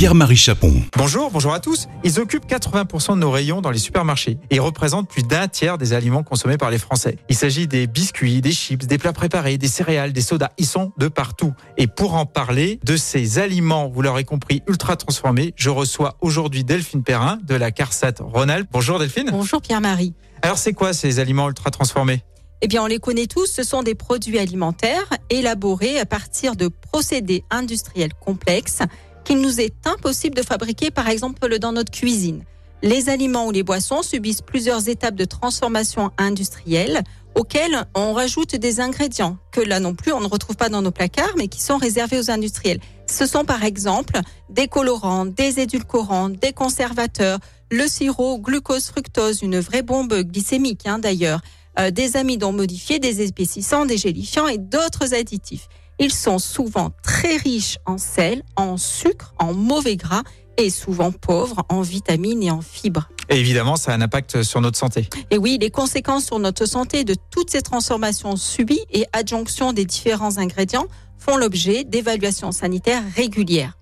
Pierre-Marie Chapon. Bonjour, bonjour à tous. Ils occupent 80% de nos rayons dans les supermarchés et représentent plus d'un tiers des aliments consommés par les Français. Il s'agit des biscuits, des chips, des plats préparés, des céréales, des sodas. Ils sont de partout. Et pour en parler de ces aliments, vous l'aurez compris, ultra transformés, je reçois aujourd'hui Delphine Perrin de la CARSAT Rhône-Alpes. Bonjour Delphine. Bonjour Pierre-Marie. Alors c'est quoi ces aliments ultra transformés? Eh bien, on les connaît tous, ce sont des produits alimentaires élaborés à partir de procédés industriels complexes qu'il nous est impossible de fabriquer, par exemple, dans notre cuisine. Les aliments ou les boissons subissent plusieurs étapes de transformation industrielle auxquelles on rajoute des ingrédients que là non plus on ne retrouve pas dans nos placards mais qui sont réservés aux industriels. Ce sont par exemple des colorants, des édulcorants, des conservateurs, le sirop glucose fructose, une vraie bombe glycémique hein, d'ailleurs, euh, des amidons modifiés, des épaississants, des gélifiants et d'autres additifs. Ils sont souvent très riches en sel, en sucre, en mauvais gras et souvent pauvres en vitamines et en fibres. Et évidemment, ça a un impact sur notre santé. Et oui, les conséquences sur notre santé de toutes ces transformations subies et adjonctions des différents ingrédients font l'objet d'évaluations sanitaires régulières.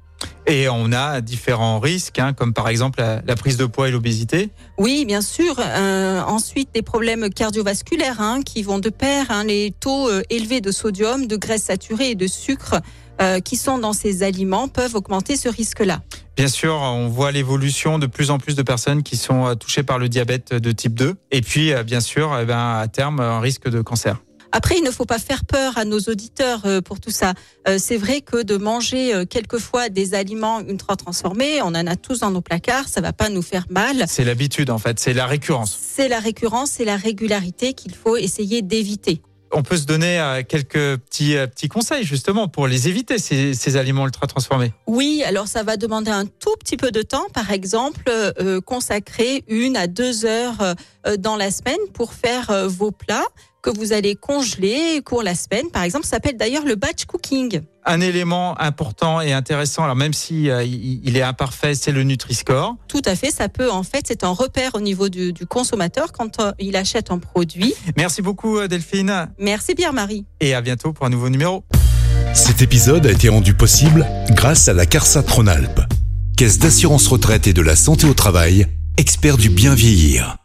Et on a différents risques, hein, comme par exemple la, prise de poids et l'obésité. Oui, bien sûr. Euh, ensuite, des problèmes cardiovasculaires hein, qui vont de pair. Hein, les taux euh, élevés de sodium, de graisse saturée et de sucre euh, qui sont dans ces aliments peuvent augmenter ce risque-là. Bien sûr, on voit l'évolution de plus en plus de personnes qui sont touchées par le diabète de type 2. Et puis, bien sûr, eh ben, à terme, un risque de cancer. Après, il ne faut pas faire peur à nos auditeurs euh, pour tout ça. Euh, c'est vrai que de manger euh, quelquefois des aliments ultra transformés, on en a tous dans nos placards, ça va pas nous faire mal. C'est l'habitude en fait, c'est la récurrence. C'est la récurrence, c'est la régularité qu'il faut essayer d'éviter. On peut se donner quelques petits, petits conseils justement pour les éviter, ces, ces, aliments ultra transformés. Oui, alors ça va demander un tout petit peu de temps. Par exemple, consacrer une à deux heures dans la semaine pour faire vos plats que vous allez congeler pour la semaine, par exemple. Ça s'appelle d'ailleurs le batch cooking. Un élément important et intéressant, alors même si euh, il est imparfait, c'est le Nutri-Score. Tout à fait, ça peut en fait, c'est un repère au niveau du, consommateur quand euh, il achète un produit. Merci beaucoup euh, Delphine. Merci Pierre-Marie. Et à bientôt pour un nouveau numéro. Cet épisode a été rendu possible grâce à la CARSA Tronalp, Caisse d'assurance retraite et de la santé au travail, expert du bien vieillir.